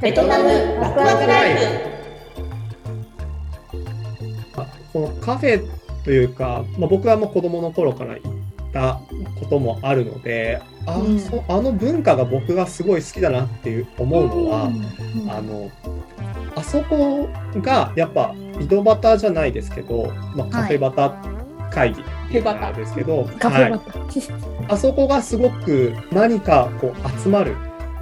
ベトナムワクワクライフ。このカフェというか、まあ、僕はもう子供の頃から行ったこともあるのであ,、うん。そあの文化が僕がすごい好きだなっていう思うのは、うんあのあそこがやっぱ井戸端じゃないですけど、まあ、カフェバタ会議っていうのがあるんですけど、カフェバはい。タ。あそこがすごく何かこう集まる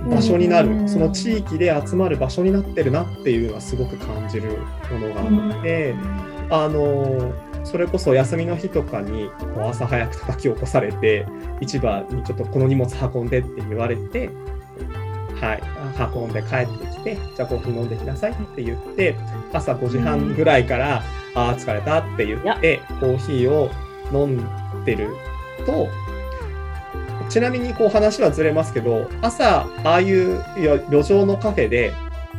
場所になる、うん。その地域で集まる場所になってるなっていうのはすごく感じるものがあって、あのそれこそ休みの日とかにこう朝早く叩き起こされて市場にちょっとこの荷物運んでって言われて、はい、運んで帰ってきてじゃあコーヒー飲んできなさいって言って朝5時半ぐらいから、ああ疲れたって言ってコーヒーを飲んでるとちなみにこう話はずれますけど朝ああいうよ路上のカフェで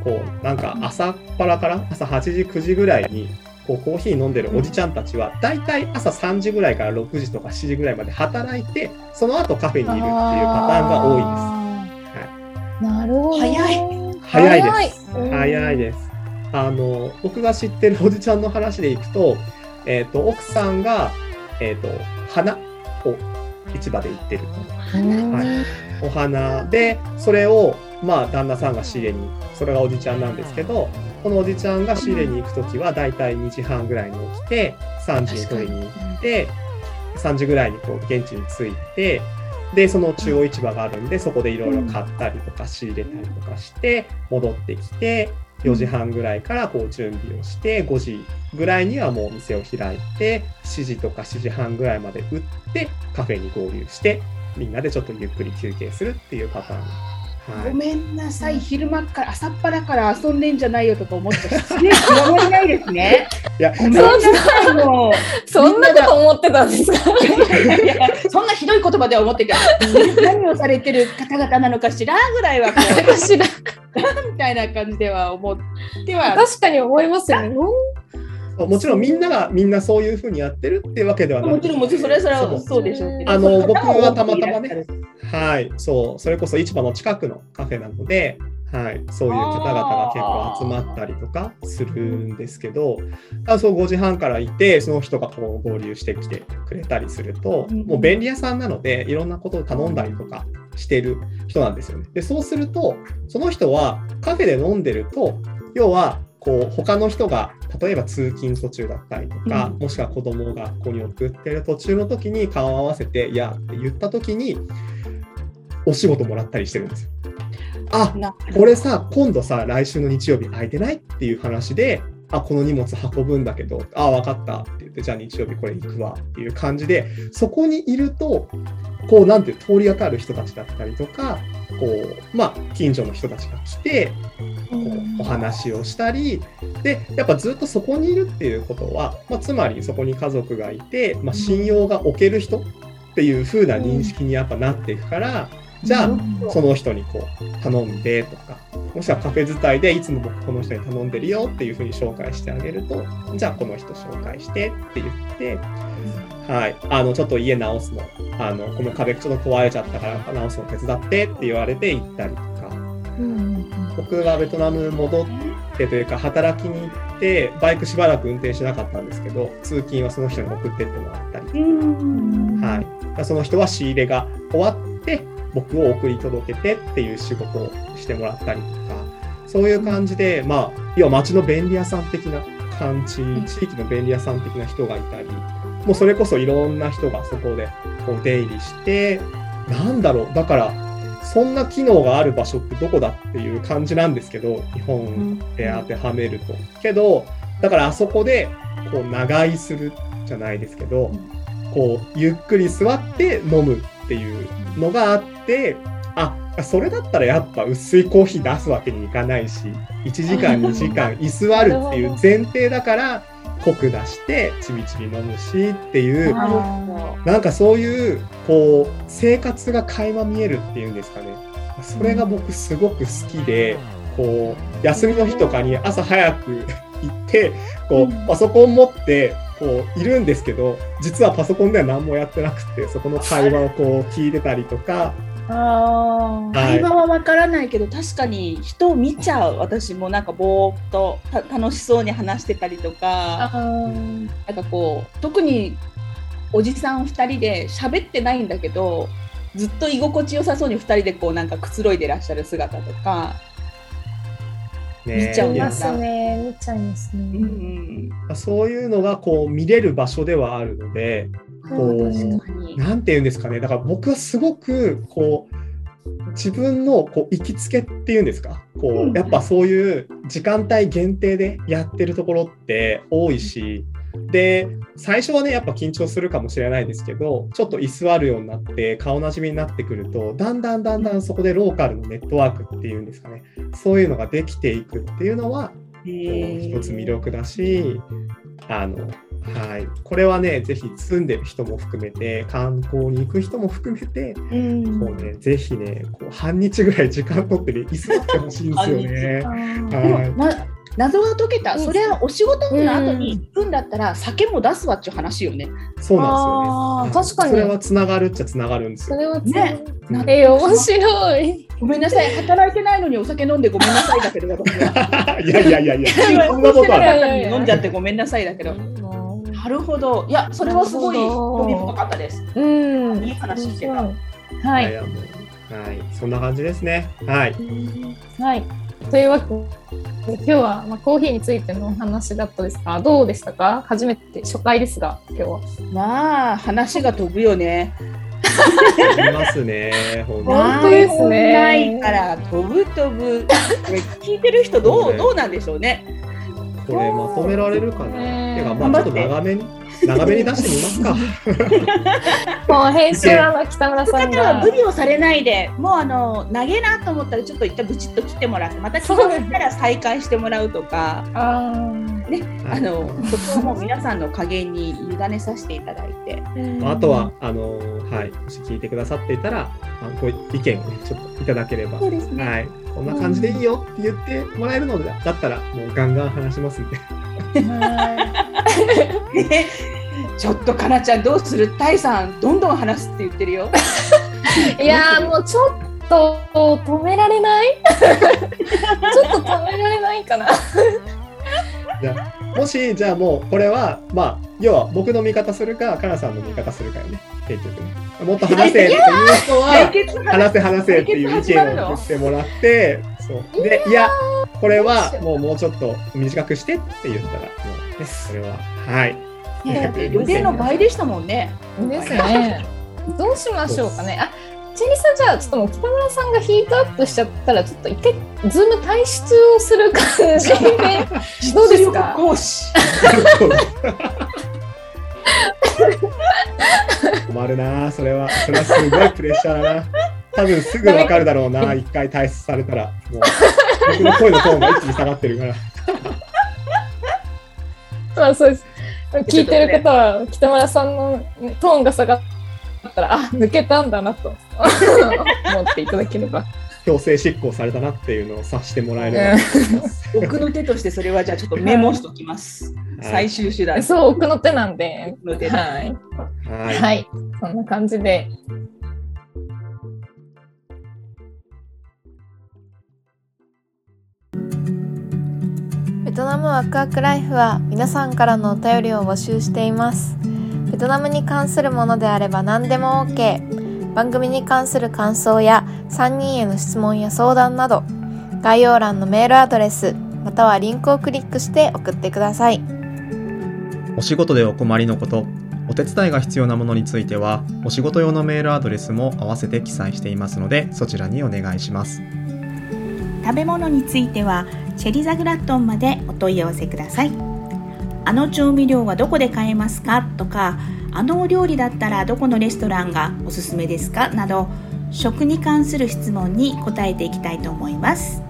こうなんか朝っぱらから朝8時9時ぐらいにこうコーヒー飲んでるおじちゃんたちは大体朝3時ぐらいから6時とか7時ぐらいまで働いてその後カフェにいるっていうパターンが多いです。いです。なるほど。早い早いです。うん早いです。あの僕が知ってるおじちゃんの話でいくと,、えー、と奥さんが、えー、と花を市場で売ってるはい。お花でそれをまあ旦那さんが仕入れにそれがおじちゃんなんですけどこのおじちゃんが仕入れに行く時はだいたい2時半ぐらいに起きて3時に取りに行って3時ぐらいにこう現地に着いてでその中央市場があるんでそこでいろいろ買ったりとか仕入れたりとかして戻ってきて4時半ぐらいからこう準備をして5時ぐらいにはもうお店を開いて7時とか7時半ぐらいまで打ってカフェに合流してみんなでちょっとゆっくり休憩するっていうパターン。はい、ごめんなさい、昼間から朝っぱらから遊んでんじゃないよとか思って失礼極まりないですね。いや、ごめんなさいもう。そんなこと思ってたんですか？いやそんなひどい言葉では思ってた。何をされてる方々なのかしらぐらいはこ知らう みたいな感じでは思っては。確かに思いますよね。もちろんみんながみんなそういうふうにやってるってわけではなくもちろんもちろんそれはそれはそうでしょうあの僕はたまたまねはい、そう、それこそ市場の近くのカフェなので、はい、そういう方々が結構集まったりとかするんですけど、あそう5時半からいて、その人がこう合流してきてくれたりすると、うんもう便利屋さんなので、いろんなことを頼んだりとかしてる人なんですよね。で、そうすると、その人はカフェで飲んでると、要は、こう他の人が例えば通勤途中だったりとか、うん。もしくは子供を学校に送ってる途中の時に顔を合わせて「いや」って言った時にお仕事もらったりしてるんですよ。あなこれさ今度さ来週の日曜日空いてないっていう話であこの荷物運ぶんだけどあ分かったって言ってじゃあ日曜日これ行くわっていう感じでそこにいるとこうなんていう通りがかる人たちだったりとかこうまあ近所の人たちが来てこうお話をしたりでやっぱずっとそこにいるっていうことは、まあ、つまりそこに家族がいて、まあ、信用が置ける人っていう風な認識にやっぱなっていくから、じゃあその人にこう頼んでとかもしくはカフェ伝いでいつも僕この人に頼んでるよっていう風に紹介してあげるとじゃあこの人紹介してって言って、はい、あのちょっと家直すのあのこの壁ちょっと壊れちゃったから直すの手伝ってって言われて行ったりとか。僕がベトナム戻ってというか働きに行ってバイクしばらく運転しなかったんですけど通勤はその人に送ってってもらったり、うん。はい、その人は仕入れが終わって僕を送り届けてっていう仕事をしてもらったりとかそういう感じでまあ要は町の便利屋さん的な感じ地域の便利屋さん的な人がいたりもうそれこそいろんな人がそこでこう出入りしてなんだろうだからそんな機能がある場所ってどこだっていう感じなんですけど日本で当てはめると。けどだからあそこでこう長居するじゃないですけどこうゆっくり座って飲むっていうのがあってあそれだったらやっぱ薄いコーヒー出すわけにいかないし1時間2時間 居座るっていう前提だから濃く出してちびちび飲むしっていうなんかそういうこう生活が垣間見えるっていうんですかね。それが僕すごく好きでこう休みの日とかに朝早く行ってこうパソコン持ってこういるんですけど実はパソコンでは何もやってなくてそこの会話をこう聞いてたりとか。ああ。会話はわからないけど確かに人を見ちゃう。私もなんかぼーっとた楽しそうに話してたりとか。なんかこう特におじさん2人で喋ってないんだけどずっと居心地よさそうに2人でこうなんかくつろいでらっしゃる姿とか、ね見ちゃいやすね。見ちゃいますうね。ん、そういうのがこう見れる場所ではあるので、こう確かに。なんて言うんですかね、だから僕はすごくこう自分のこう行きつけっていうんですか、こうんうやっぱそういう時間帯限定でやってるところって多いし、で最初はねやっぱ緊張するかもしれないですけどちょっと居座るようになって顔なじみになってくるとだんだんだんだんそこでローカルのネットワークっていうんですかね。そういうのができていくっていうのは一つ魅力だし、あの、はい。これはね、ぜひ住んでる人も含めて、観光に行く人も含めて、うん。こうね、ぜひね、こう半日ぐらい時間取ってね、居座ってほしいんですよね。はい。でも、な謎が解けた、うんそれはお仕事の後に行くんだったら、酒も出すわっちゅう話よね。そうなんですよね。確かにそれはつながるっちゃつながるんですよ。それはつねうんえー、面白い。ごめんなさい、働いてないのにお酒飲んでごめんなさいだけど、私は。いやいやいやいや、そんなそことはない。中に飲んじゃってごめんなさいだけど。なるほど。いや、それはすごい興味深かったです。うん。いい話してたはい。はい、そんな感じですね。はい。はい。というわけで、今日は、まあ、コーヒーについてのお話だったですが、どうでしたか？初めて、初回ですが、今日は。まあ、話が飛ぶよね。ありますね。本当ですねないから、飛ぶ飛ぶ。聞いてる人どう、ねどうなんでしょうね。これまとめられるかな？ねてかまあちょっと長めに長めに出してみますか。もう編集あの北村さん無理をされないで、もうあの投げなと思ったらちょっと一旦ブチッと切ってもらって、また気が向いたら再開してもらうとか、ああのそこはもう皆さんの加減に委ねさせていただいて、ーあとは、あのはい、もし聞いてくださっていたら、あこういう意見をね、ちょっといただければ、そうですね。はい、こんな感じでいいよって言ってもらえるのでだったら、もうガンガン話しますんで。ちょっとかなちゃんどうする？タイさんどんどん話すって言ってるよ。いやーもうちょっと止められない？ちょっと止められないかな？じゃあもし、じゃあもう、これは、まあ、要は僕の味方するか、かなさんの味方するかよね、結局ね。もっと話せっていう人解は、決話せ話せっていう意見を送ってもらって、そう。で、いや、これはもうもうちょっと短くしてって言ったら、もうね、それは、はい。だって腕の倍でしたもんね。ですね どうしましょうかねあチェリさんじゃあちょっともう北村さんがヒートアップしちゃったらちょっと一回ズーム退出をする感じで どうですか？講師。困るなそれは。それはすごいプレッシャーだな。多分すぐわかるだろうな、一回退出されたら。もう、僕の声のトーンが一気に下がってるから。まあそうです聞いてる方は北村さんのトーンが下がったらあ抜けたんだなと 思っていただければ強制執行されたなっていうのを察してもらえればと思います。僕の手としてそれはじゃあちょっとメモしときます。最終手段。そう奥の手なんで奥の手はい、はい。はい、そんな感じでナムワクワクライフは皆さんからのお便りを募集しています。ベトナムに関するものであれば何でも OK。番組に関する感想や3人への質問や相談など、概要欄のメールアドレス、またはリンクをクリックして送ってください。お仕事でお困りのこと、お手伝いが必要なものについては、お仕事用のメールアドレスも合わせて記載していますので、そちらにお願いします。食べ物についてはチェリザグラットンまでお問い合わせくださいあの調味料はどこで買えますか？とかあのお料理だったらどこのレストランがおすすめですか？など食に関する質問に答えていきたいと思います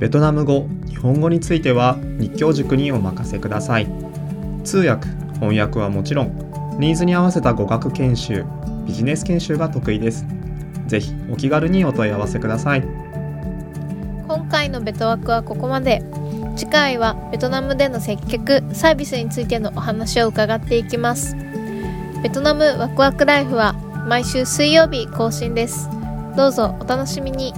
ベトナム語、日本語については日教塾にお任せください。通訳、翻訳はもちろん、ニーズに合わせた語学研修、ビジネス研修が得意です。ぜひお気軽にお問い合わせください。今回のベトワクはここまで。次回はベトナムでの接客、サービスについてのお話を伺っていきます。ベトナムワクワクライフは毎週水曜日更新ですどうぞお楽しみに